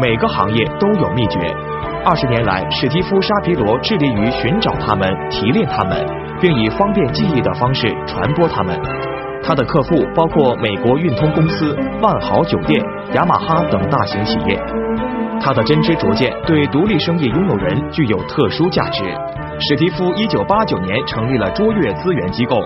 每个行业都有秘诀。二十年来，史蒂夫·沙皮罗致力于寻找他们、提炼他们，并以方便记忆的方式传播他们。他的客户包括美国运通公司、万豪酒店、雅马哈等大型企业。他的真知灼见对独立生意拥有人具有特殊价值。史蒂夫一九八九年成立了卓越资源机构。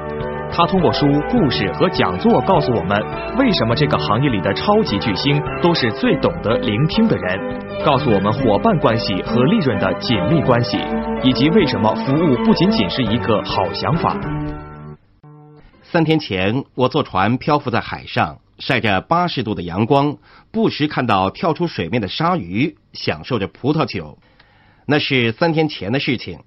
他通过书、故事和讲座告诉我们，为什么这个行业里的超级巨星都是最懂得聆听的人，告诉我们伙伴关系和利润的紧密关系，以及为什么服务不仅仅是一个好想法。三天前，我坐船漂浮在海上，晒着八十度的阳光，不时看到跳出水面的鲨鱼，享受着葡萄酒。那是三天前的事情。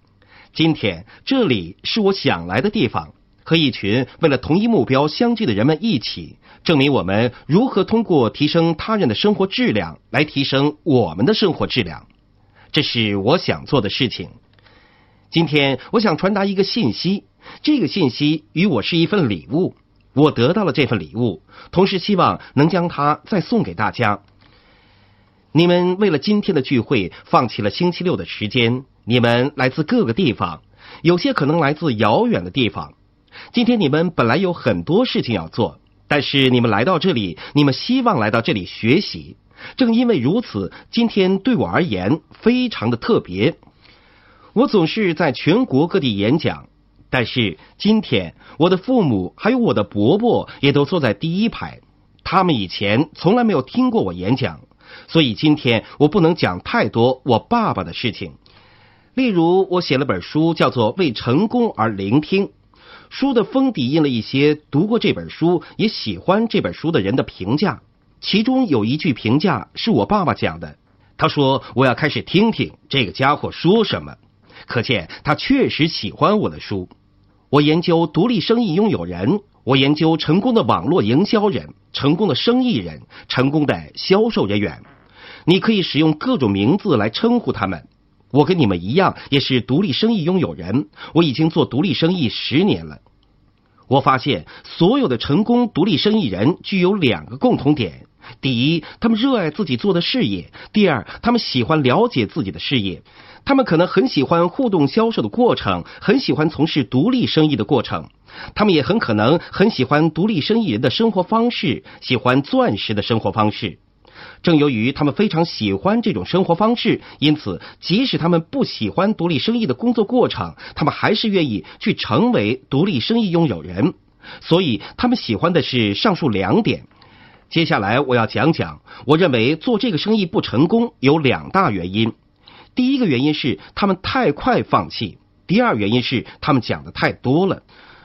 今天，这里是我想来的地方。和一群为了同一目标相聚的人们一起，证明我们如何通过提升他人的生活质量来提升我们的生活质量。这是我想做的事情。今天我想传达一个信息，这个信息与我是一份礼物。我得到了这份礼物，同时希望能将它再送给大家。你们为了今天的聚会放弃了星期六的时间，你们来自各个地方，有些可能来自遥远的地方。今天你们本来有很多事情要做，但是你们来到这里，你们希望来到这里学习。正因为如此，今天对我而言非常的特别。我总是在全国各地演讲，但是今天我的父母还有我的伯伯也都坐在第一排，他们以前从来没有听过我演讲，所以今天我不能讲太多我爸爸的事情。例如，我写了本书，叫做《为成功而聆听》。书的封底印了一些读过这本书也喜欢这本书的人的评价，其中有一句评价是我爸爸讲的。他说：“我要开始听听这个家伙说什么。”可见他确实喜欢我的书。我研究独立生意拥有人，我研究成功的网络营销人、成功的生意人、成功的 销售人员。你可以使用各种名字来称呼他们。我跟你们一样，也是独立生意拥有人。我已经做独立生意十年了。我发现，所有的成功独立生意人具有两个共同点：第一，他们热爱自己做的事业；第二，他们喜欢了解自己的事业。他们可能很喜欢互动销售的过程，很喜欢从事独立生意的过程。他们也很可能很喜欢独立生意人的生活方式，喜欢钻石的生活方式。正由于他们非常喜欢这种生活方式，因此即使他们不喜欢独立生意的工作过程，他们还是愿意去成为独立生意拥有人。所以他们喜欢的是上述两点。接下来我要讲讲，我认为做这个生意不成功有两大原因。第一个原因是他们太快放弃；第二原因是他们讲的太多了。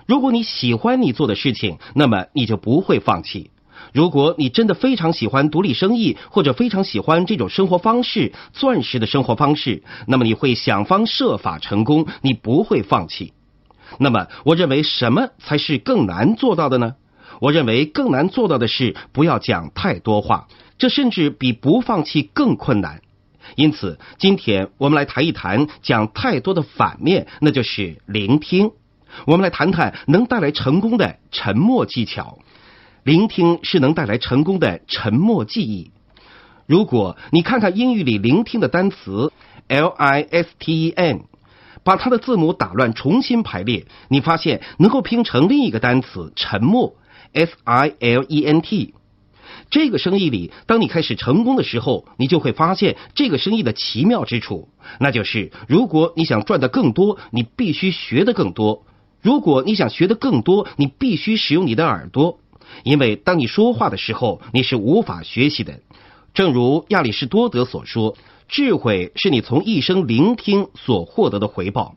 如果你喜欢你做的事情，那么你就不会放弃。如果你真的非常喜欢独立生意，或者非常喜欢这种生活方式——钻石的生活方式，那么你会想方设法成功，你不会放弃。那么，我认为什么才是更难做到的呢？我认为更难做到的是不要讲太多话，这甚至比不放弃更困难。因此，今天我们来谈一谈讲太多的反面，那就是聆听。我们来谈谈能带来成功的沉默技巧。聆听是能带来成功的沉默记忆。如果你看看英语里聆听的单词 l i s t e n，把它的字母打乱重新排列，你发现能够拼成另一个单词沉默 s i l e n t。这个生意里，当你开始成功的时候，你就会发现这个生意的奇妙之处，那就是如果你想赚得更多，你必须学得更多；如果你想学得更多，你必须使用你的耳朵。因为当你说话的时候，你是无法学习的。正如亚里士多德所说：“智慧是你从一生聆听所获得的回报。”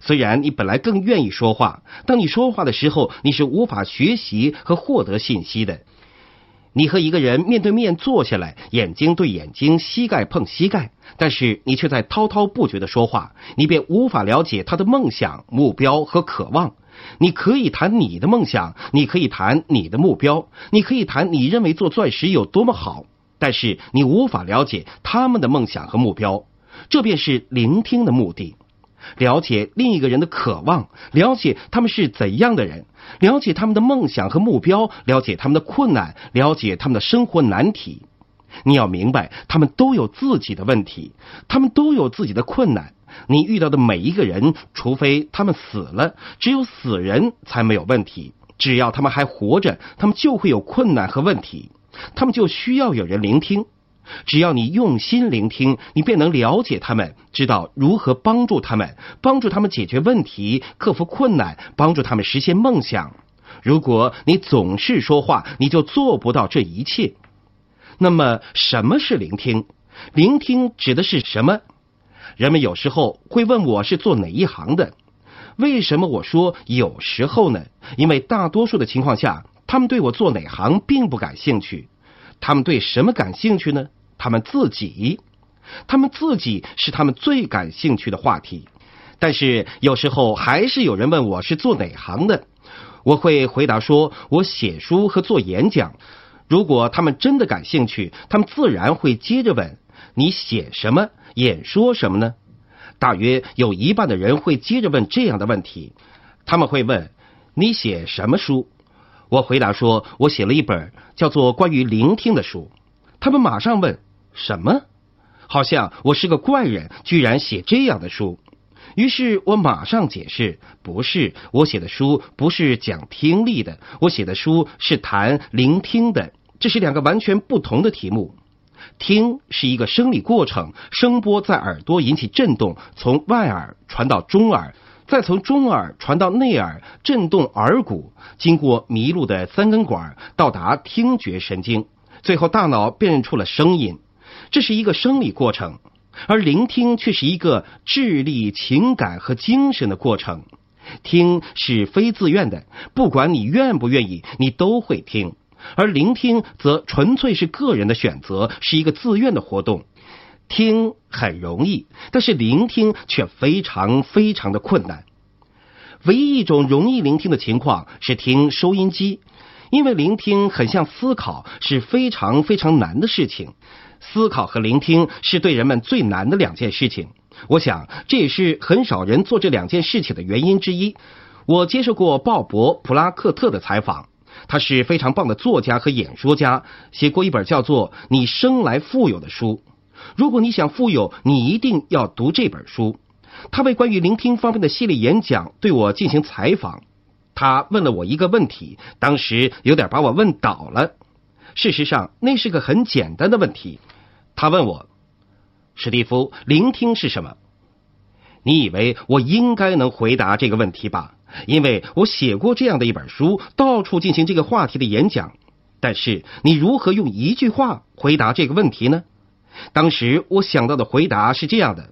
虽然你本来更愿意说话，当你说话的时候，你是无法学习和获得信息的。你和一个人面对面坐下来，眼睛对眼睛，膝盖碰膝盖，但是你却在滔滔不绝的说话，你便无法了解他的梦想、目标和渴望。你可以谈你的梦想，你可以谈你的目标，你可以谈你认为做钻石有多么好，但是你无法了解他们的梦想和目标。这便是聆听的目的：了解另一个人的渴望，了解他们是怎样的人，了解他们的梦想和目标，了解他们的困难，了解他们的生活难题。你要明白，他们都有自己的问题，他们都有自己的困难。你遇到的每一个人，除非他们死了，只有死人才没有问题。只要他们还活着，他们就会有困难和问题，他们就需要有人聆听。只要你用心聆听，你便能了解他们，知道如何帮助他们，帮助他们解决问题、克服困难，帮助他们实现梦想。如果你总是说话，你就做不到这一切。那么，什么是聆听？聆听指的是什么？人们有时候会问我是做哪一行的？为什么我说有时候呢？因为大多数的情况下，他们对我做哪行并不感兴趣。他们对什么感兴趣呢？他们自己，他们自己是他们最感兴趣的话题。但是有时候还是有人问我是做哪行的，我会回答说我写书和做演讲。如果他们真的感兴趣，他们自然会接着问你写什么、演说什么呢？大约有一半的人会接着问这样的问题，他们会问你写什么书？我回答说我写了一本叫做《关于聆听》的书。他们马上问什么？好像我是个怪人，居然写这样的书。于是我马上解释，不是我写的书，不是讲听力的，我写的书是谈聆听的，这是两个完全不同的题目。听是一个生理过程，声波在耳朵引起震动，从外耳传到中耳，再从中耳传到内耳，震动耳骨，经过迷路的三根管，到达听觉神经，最后大脑辨认出了声音。这是一个生理过程。而聆听却是一个智力、情感和精神的过程。听是非自愿的，不管你愿不愿意，你都会听；而聆听则纯粹是个人的选择，是一个自愿的活动。听很容易，但是聆听却非常非常的困难。唯一一种容易聆听的情况是听收音机，因为聆听很像思考，是非常非常难的事情。思考和聆听是对人们最难的两件事情。我想这也是很少人做这两件事情的原因之一。我接受过鲍勃·普拉克特的采访，他是非常棒的作家和演说家，写过一本叫做《你生来富有的书》。如果你想富有，你一定要读这本书。他为关于聆听方面的系列演讲对我进行采访。他问了我一个问题，当时有点把我问倒了。事实上，那是个很简单的问题。他问我：“史蒂夫，聆听是什么？”你以为我应该能回答这个问题吧？因为我写过这样的一本书，到处进行这个话题的演讲。但是，你如何用一句话回答这个问题呢？当时我想到的回答是这样的：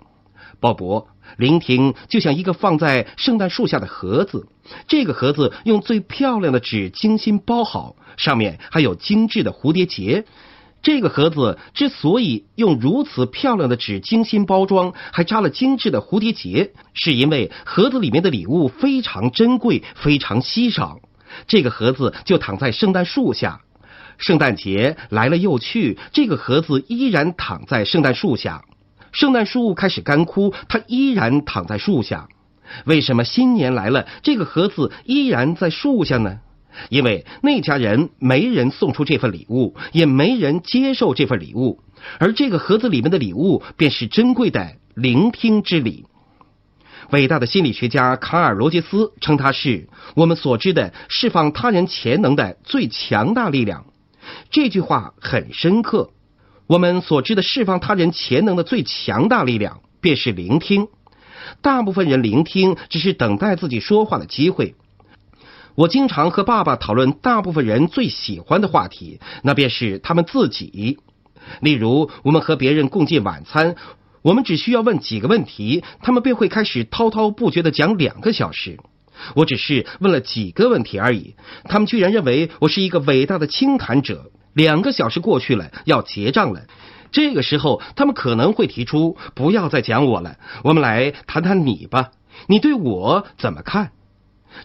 鲍勃。聆听就像一个放在圣诞树下的盒子，这个盒子用最漂亮的纸精心包好，上面还有精致的蝴蝶结。这个盒子之所以用如此漂亮的纸精心包装，还扎了精致的蝴蝶结，是因为盒子里面的礼物非常珍贵、非常稀少。这个盒子就躺在圣诞树下，圣诞节来了又去，这个盒子依然躺在圣诞树下。圣诞树开始干枯，它依然躺在树下。为什么新年来了，这个盒子依然在树下呢？因为那家人没人送出这份礼物，也没人接受这份礼物，而这个盒子里面的礼物便是珍贵的聆听之礼。伟大的心理学家卡尔·罗杰斯称它是我们所知的释放他人潜能的最强大力量。这句话很深刻。我们所知的释放他人潜能的最强大力量，便是聆听。大部分人聆听，只是等待自己说话的机会。我经常和爸爸讨论大部分人最喜欢的话题，那便是他们自己。例如，我们和别人共进晚餐，我们只需要问几个问题，他们便会开始滔滔不绝的讲两个小时。我只是问了几个问题而已，他们居然认为我是一个伟大的清谈者。两个小时过去了，要结账了。这个时候，他们可能会提出：“不要再讲我了，我们来谈谈你吧。你对我怎么看？”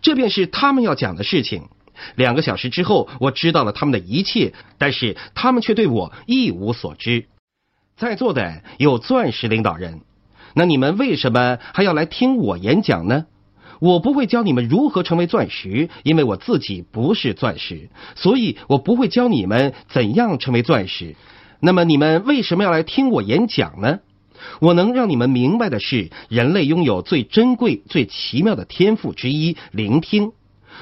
这便是他们要讲的事情。两个小时之后，我知道了他们的一切，但是他们却对我一无所知。在座的有钻石领导人，那你们为什么还要来听我演讲呢？我不会教你们如何成为钻石，因为我自己不是钻石，所以我不会教你们怎样成为钻石。那么你们为什么要来听我演讲呢？我能让你们明白的是，人类拥有最珍贵、最奇妙的天赋之一——聆听。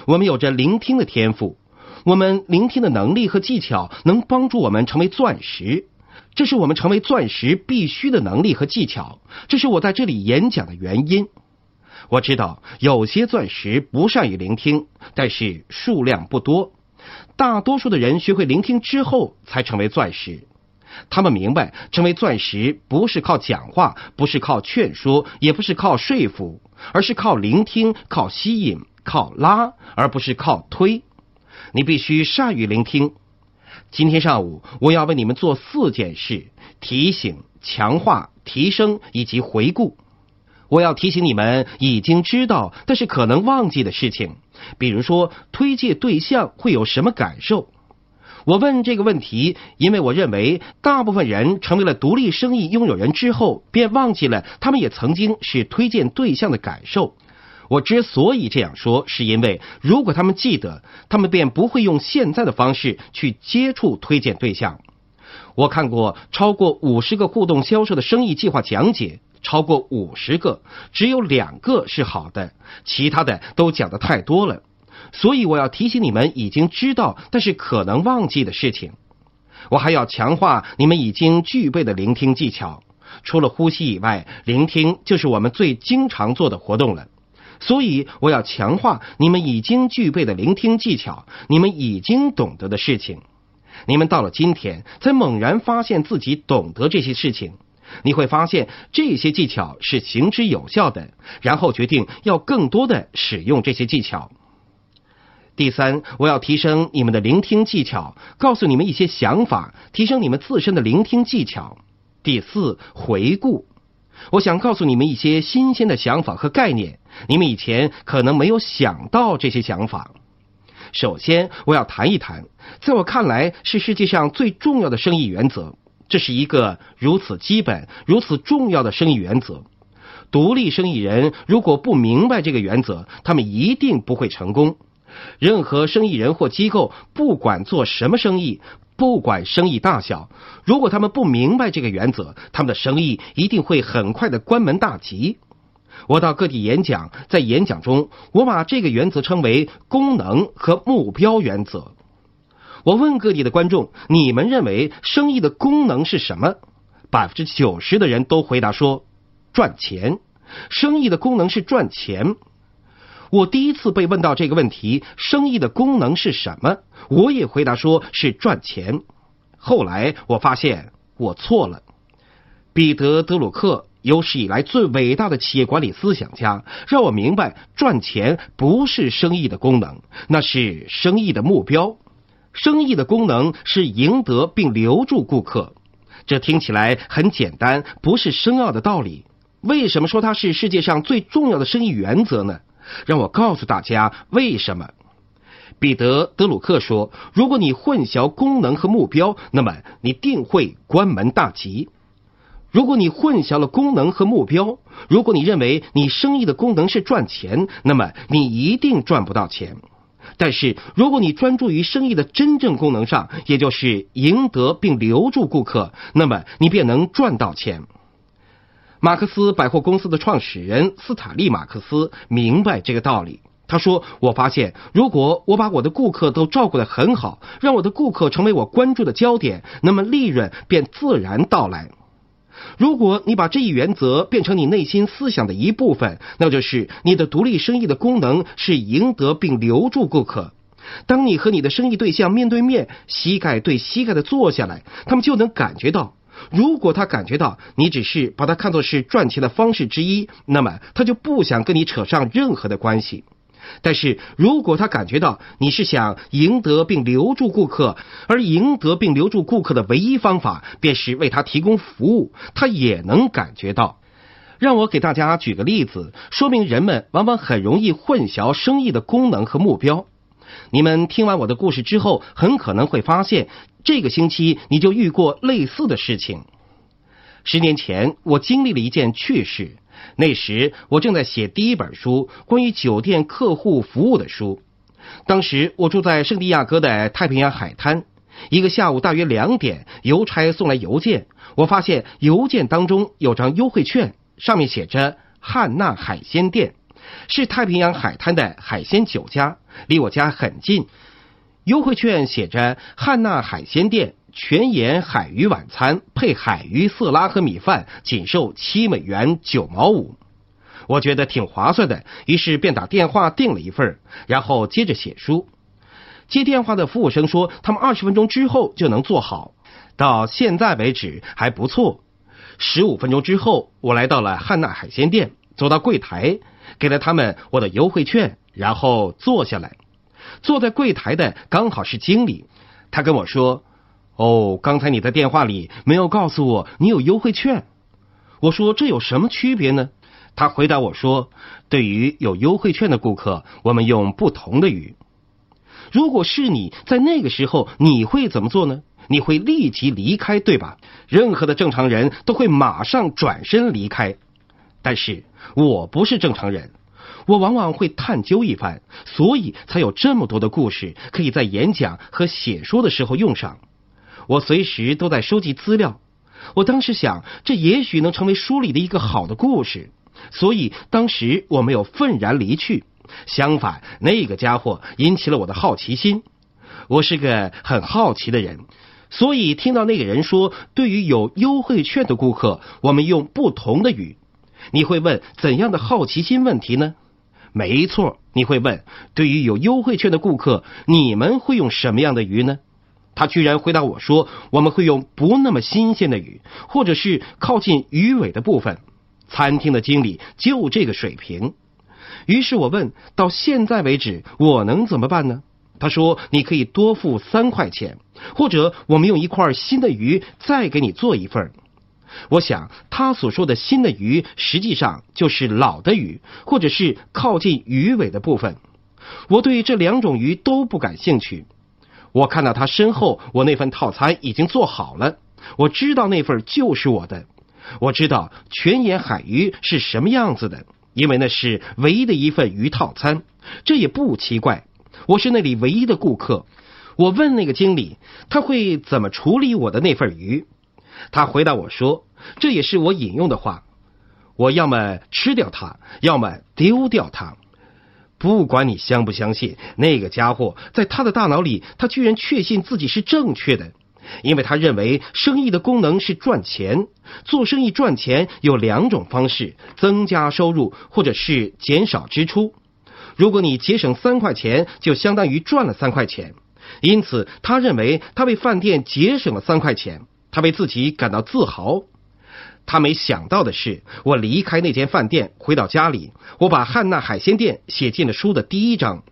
我们有着聆听的天赋，我们聆听的能力和技巧能帮助我们成为钻石。这是我们成为钻石必须的能力和技巧。这是我在这里演讲的原因。我知道有些钻石不善于聆听，但是数量不多。大多数的人学会聆听之后才成为钻石。他们明白，成为钻石不是靠讲话，不是靠劝说，也不是靠说服，而是靠聆听、靠吸引、靠拉，而不是靠推。你必须善于聆听。今天上午，我要为你们做四件事：提醒、强化、提升以及回顾。我要提醒你们已经知道但是可能忘记的事情，比如说推介对象会有什么感受。我问这个问题，因为我认为大部分人成为了独立生意拥有人之后，便忘记了他们也曾经是推荐对象的感受。我之所以这样说，是因为如果他们记得，他们便不会用现在的方式去接触推荐对象。我看过超过五十个互动销售的生意计划讲解，超过五十个，只有两个是好的，其他的都讲的太多了。所以我要提醒你们已经知道但是可能忘记的事情。我还要强化你们已经具备的聆听技巧。除了呼吸以外，聆听就是我们最经常做的活动了。所以我要强化你们已经具备的聆听技巧，你们已经懂得的事情。你们到了今天才猛然发现自己懂得这些事情，你会发现这些技巧是行之有效的，然后决定要更多的使用这些技巧。第三，我要提升你们的聆听技巧，告诉你们一些想法，提升你们自身的聆听技巧。第四，回顾，我想告诉你们一些新鲜的想法和概念，你们以前可能没有想到这些想法。首先，我要谈一谈，在我看来是世界上最重要的生意原则。这是一个如此基本、如此重要的生意原则。独立生意人如果不明白这个原则，他们一定不会成功。任何生意人或机构，不管做什么生意，不管生意大小，如果他们不明白这个原则，他们的生意一定会很快的关门大吉。我到各地演讲，在演讲中，我把这个原则称为功能和目标原则。我问各地的观众：你们认为生意的功能是什么？百分之九十的人都回答说：赚钱。生意的功能是赚钱。我第一次被问到这个问题：生意的功能是什么？我也回答说是赚钱。后来我发现我错了。彼得·德鲁克有史以来最伟大的企业管理思想家，让我明白赚钱不是生意的功能，那是生意的目标。生意的功能是赢得并留住顾客。这听起来很简单，不是深奥的道理。为什么说它是世界上最重要的生意原则呢？让我告诉大家为什么。彼得·德鲁克说：“如果你混淆功能和目标，那么你定会关门大吉。如果你混淆了功能和目标，如果你认为你生意的功能是赚钱，那么你一定赚不到钱。但是，如果你专注于生意的真正功能上，也就是赢得并留住顾客，那么你便能赚到钱。”马克思百货公司的创始人斯塔利马克思明白这个道理。他说：“我发现，如果我把我的顾客都照顾得很好，让我的顾客成为我关注的焦点，那么利润便自然到来。如果你把这一原则变成你内心思想的一部分，那就是你的独立生意的功能是赢得并留住顾客。当你和你的生意对象面对面，膝盖对膝盖的坐下来，他们就能感觉到。”如果他感觉到你只是把他看作是赚钱的方式之一，那么他就不想跟你扯上任何的关系。但是如果他感觉到你是想赢得并留住顾客，而赢得并留住顾客的唯一方法便是为他提供服务，他也能感觉到。让我给大家举个例子，说明人们往往很容易混淆生意的功能和目标。你们听完我的故事之后，很可能会发现，这个星期你就遇过类似的事情。十年前，我经历了一件趣事。那时，我正在写第一本书，关于酒店客户服务的书。当时，我住在圣地亚哥的太平洋海滩。一个下午大约两点，邮差送来邮件，我发现邮件当中有张优惠券，上面写着“汉娜海鲜店”，是太平洋海滩的海鲜酒家，离我家很近。优惠券写着“汉娜海鲜店全盐海鱼晚餐配海鱼色拉和米饭，仅售七美元九毛五”。我觉得挺划算的，于是便打电话订了一份，然后接着写书。接电话的服务生说，他们二十分钟之后就能做好。到现在为止还不错。十五分钟之后，我来到了汉娜海鲜店，走到柜台，给了他们我的优惠券，然后坐下来。坐在柜台的刚好是经理，他跟我说：“哦，刚才你在电话里没有告诉我你有优惠券。”我说：“这有什么区别呢？”他回答我说：“对于有优惠券的顾客，我们用不同的语。如果是你在那个时候，你会怎么做呢？你会立即离开，对吧？任何的正常人都会马上转身离开。但是我不是正常人，我往往会探究一番，所以才有这么多的故事可以在演讲和写书的时候用上。我随时都在收集资料。我当时想，这也许能成为书里的一个好的故事。”所以当时我没有愤然离去，相反，那个家伙引起了我的好奇心。我是个很好奇的人，所以听到那个人说，对于有优惠券的顾客，我们用不同的语。你会问怎样的好奇心问题呢？没错，你会问，对于有优惠券的顾客，你们会用什么样的鱼呢？他居然回答我说，我们会用不那么新鲜的鱼，或者是靠近鱼尾的部分。餐厅的经理就这个水平，于是我问：到现在为止，我能怎么办呢？他说：你可以多付三块钱，或者我们用一块新的鱼再给你做一份。我想他所说的新的鱼，实际上就是老的鱼，或者是靠近鱼尾的部分。我对这两种鱼都不感兴趣。我看到他身后，我那份套餐已经做好了，我知道那份就是我的。我知道全眼海鱼是什么样子的，因为那是唯一的一份鱼套餐。这也不奇怪，我是那里唯一的顾客。我问那个经理，他会怎么处理我的那份鱼？他回答我说：“这也是我引用的话，我要么吃掉它，要么丢掉它。不管你相不相信，那个家伙在他的大脑里，他居然确信自己是正确的。”因为他认为生意的功能是赚钱，做生意赚钱有两种方式：增加收入或者是减少支出。如果你节省三块钱，就相当于赚了三块钱。因此，他认为他为饭店节省了三块钱，他为自己感到自豪。他没想到的是，我离开那间饭店，回到家里，我把汉娜海鲜店写进了书的第一章。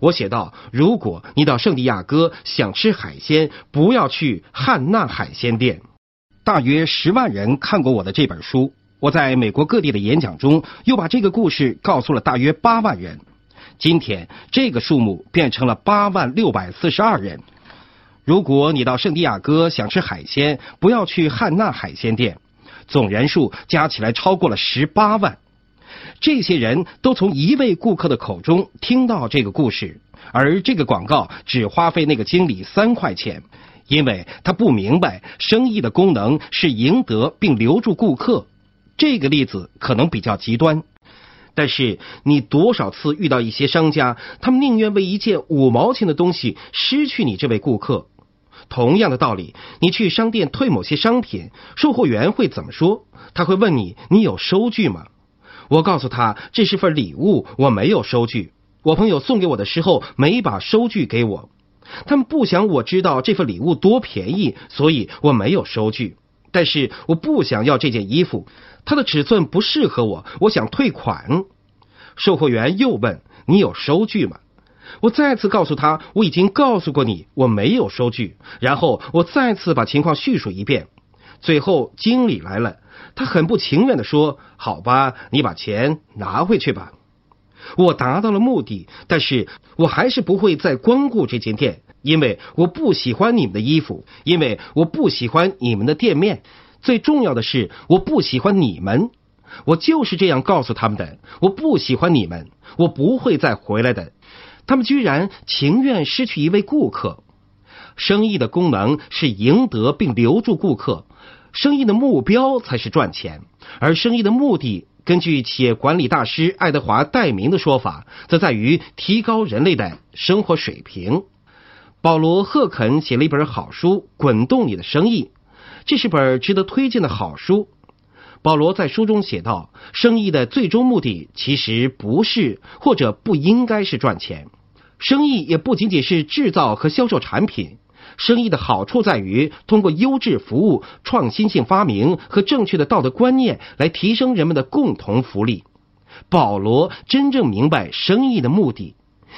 我写道：“如果你到圣地亚哥想吃海鲜，不要去汉娜海鲜店。”大约十万人看过我的这本书。我在美国各地的演讲中，又把这个故事告诉了大约八万人。今天，这个数目变成了八万六百四十二人。如果你到圣地亚哥想吃海鲜，不要去汉娜海鲜店。总人数加起来超过了十八万。这些人都从一位顾客的口中听到这个故事，而这个广告只花费那个经理三块钱，因为他不明白生意的功能是赢得并留住顾客。这个例子可能比较极端，但是你多少次遇到一些商家，他们宁愿为一件五毛钱的东西失去你这位顾客。同样的道理，你去商店退某些商品，售货员会怎么说？他会问你：“你有收据吗？”我告诉他这是份礼物，我没有收据。我朋友送给我的时候没把收据给我，他们不想我知道这份礼物多便宜，所以我没有收据。但是我不想要这件衣服，它的尺寸不适合我，我想退款。售货员又问你有收据吗？我再次告诉他我已经告诉过你我没有收据，然后我再次把情况叙述一遍。最后经理来了。他很不情愿的说：“好吧，你把钱拿回去吧。”我达到了目的，但是我还是不会再光顾这间店，因为我不喜欢你们的衣服，因为我不喜欢你们的店面。最重要的是，我不喜欢你们。我就是这样告诉他们的。我不喜欢你们，我不会再回来的。他们居然情愿失去一位顾客。生意的功能是赢得并留住顾客，生意的目标才是赚钱，而生意的目的，根据企业管理大师爱德华·戴明的说法，则在于提高人类的生活水平。保罗·赫肯写了一本好书《滚动你的生意》，这是本值得推荐的好书。保罗在书中写道：“生意的最终目的其实不是或者不应该是赚钱，生意也不仅仅是制造和销售产品。生意的好处在于通过优质服务、创新性发明和正确的道德观念来提升人们的共同福利。”保罗真正明白生意的目的。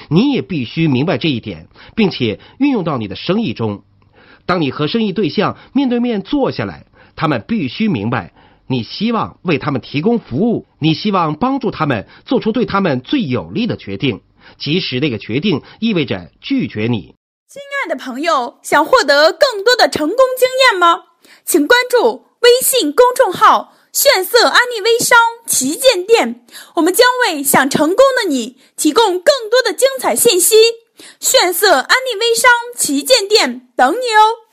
你也必须明白这一点，并且运用到你的生意中。当你和生意对象面对面坐下来，他们必须明白你希望为他们提供服务，你希望帮助他们做出对他们最有利的决定，即使那个决定意味着拒绝你。亲爱的朋友，想获得更多的成功经验吗？请关注微信公众号。炫色安利微商旗舰店，我们将为想成功的你提供更多的精彩信息。炫色安利微商旗舰店等你哦。